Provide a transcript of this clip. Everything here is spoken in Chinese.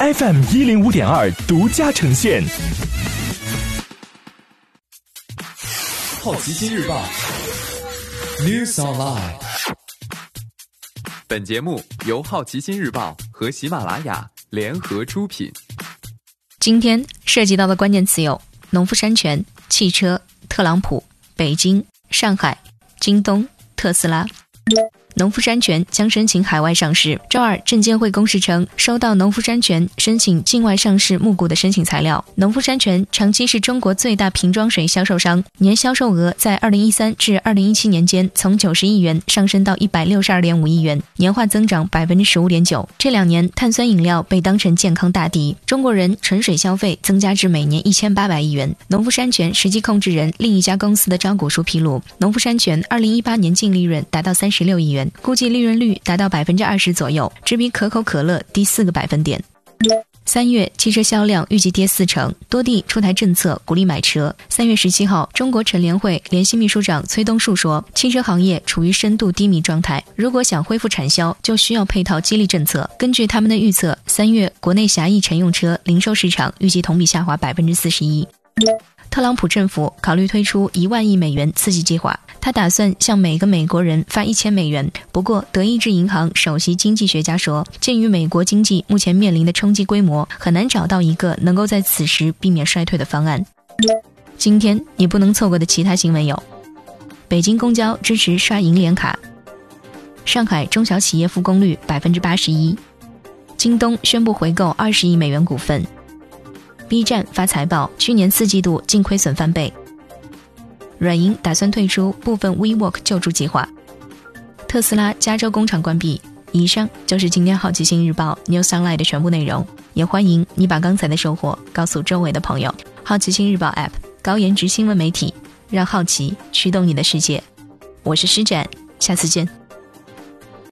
FM 一零五点二独家呈现。好奇心日报，News Online。本节目由好奇心日报和喜马拉雅联合出品。今天涉及到的关键词有：农夫山泉、汽车、特朗普、北京、上海、京东、特斯拉。农夫山泉将申请海外上市。周二，证监会公示称，收到农夫山泉申请境外上市募股的申请材料。农夫山泉长期是中国最大瓶装水销售商，年销售额在二零一三至二零一七年间从九十亿元上升到一百六十二点五亿元，年化增长百分之十五点九。这两年，碳酸饮料被当成健康大敌，中国人纯水消费增加至每年一千八百亿元。农夫山泉实际控制人另一家公司的招股书披露，农夫山泉二零一八年净利润达到三十六亿元。估计利润率达到百分之二十左右，只比可口可乐低四个百分点。三月汽车销量预计跌四成，多地出台政策鼓励买车。三月十七号，中国乘联会联席秘书长崔东树说，汽车行业处于深度低迷状态，如果想恢复产销，就需要配套激励政策。根据他们的预测，三月国内狭义乘用车零售市场预计同比下滑百分之四十一。特朗普政府考虑推出一万亿美元刺激计划，他打算向每个美国人发一千美元。不过，德意志银行首席经济学家说，鉴于美国经济目前面临的冲击规模，很难找到一个能够在此时避免衰退的方案。今天你不能错过的其他新闻有：北京公交支持刷银联卡；上海中小企业复工率百分之八十一；京东宣布回购二十亿美元股份。B 站发财报，去年四季度净亏损翻倍。软银打算退出部分 WeWork 救助计划。特斯拉加州工厂关闭。以上就是今天好奇心日报 New Sunlight 的全部内容。也欢迎你把刚才的收获告诉周围的朋友。好奇心日报 App 高颜值新闻媒体，让好奇驱动你的世界。我是施展，下次见。